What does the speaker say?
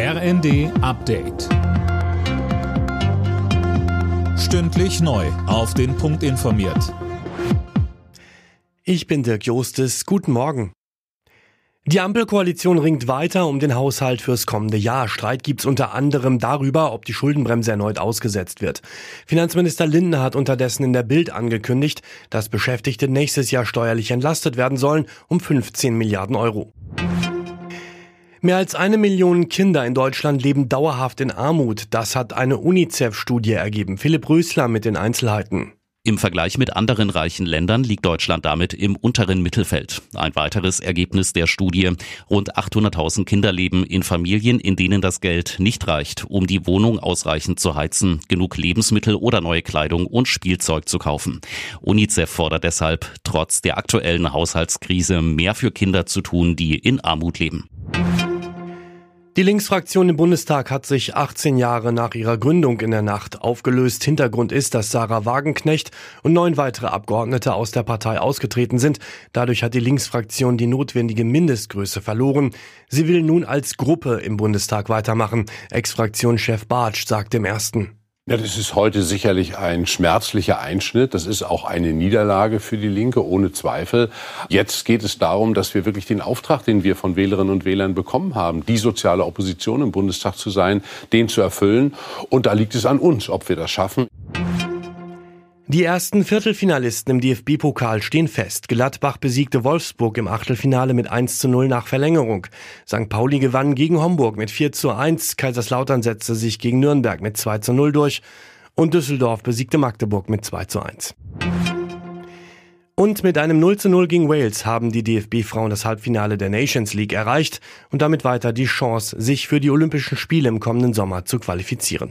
RND Update. Stündlich neu. Auf den Punkt informiert. Ich bin Dirk Jostes. Guten Morgen. Die Ampelkoalition ringt weiter um den Haushalt fürs kommende Jahr. Streit gibt's unter anderem darüber, ob die Schuldenbremse erneut ausgesetzt wird. Finanzminister Lindner hat unterdessen in der Bild angekündigt, dass Beschäftigte nächstes Jahr steuerlich entlastet werden sollen um 15 Milliarden Euro. Mehr als eine Million Kinder in Deutschland leben dauerhaft in Armut. Das hat eine UNICEF-Studie ergeben. Philipp Rösler mit den Einzelheiten. Im Vergleich mit anderen reichen Ländern liegt Deutschland damit im unteren Mittelfeld. Ein weiteres Ergebnis der Studie. Rund 800.000 Kinder leben in Familien, in denen das Geld nicht reicht, um die Wohnung ausreichend zu heizen, genug Lebensmittel oder neue Kleidung und Spielzeug zu kaufen. UNICEF fordert deshalb, trotz der aktuellen Haushaltskrise mehr für Kinder zu tun, die in Armut leben. Die Linksfraktion im Bundestag hat sich 18 Jahre nach ihrer Gründung in der Nacht aufgelöst. Hintergrund ist, dass Sarah Wagenknecht und neun weitere Abgeordnete aus der Partei ausgetreten sind. Dadurch hat die Linksfraktion die notwendige Mindestgröße verloren. Sie will nun als Gruppe im Bundestag weitermachen. Ex-Fraktionschef Bartsch sagt im ersten. Ja, das ist heute sicherlich ein schmerzlicher Einschnitt. Das ist auch eine Niederlage für die Linke, ohne Zweifel. Jetzt geht es darum, dass wir wirklich den Auftrag, den wir von Wählerinnen und Wählern bekommen haben, die soziale Opposition im Bundestag zu sein, den zu erfüllen. Und da liegt es an uns, ob wir das schaffen. Die ersten Viertelfinalisten im DFB-Pokal stehen fest. Gladbach besiegte Wolfsburg im Achtelfinale mit 1 zu 0 nach Verlängerung. St. Pauli gewann gegen Homburg mit 4 zu 1. Kaiserslautern setzte sich gegen Nürnberg mit 2 zu 0 durch. Und Düsseldorf besiegte Magdeburg mit 2 zu 1. Und mit einem 0 zu 0 gegen Wales haben die DFB-Frauen das Halbfinale der Nations League erreicht und damit weiter die Chance, sich für die Olympischen Spiele im kommenden Sommer zu qualifizieren.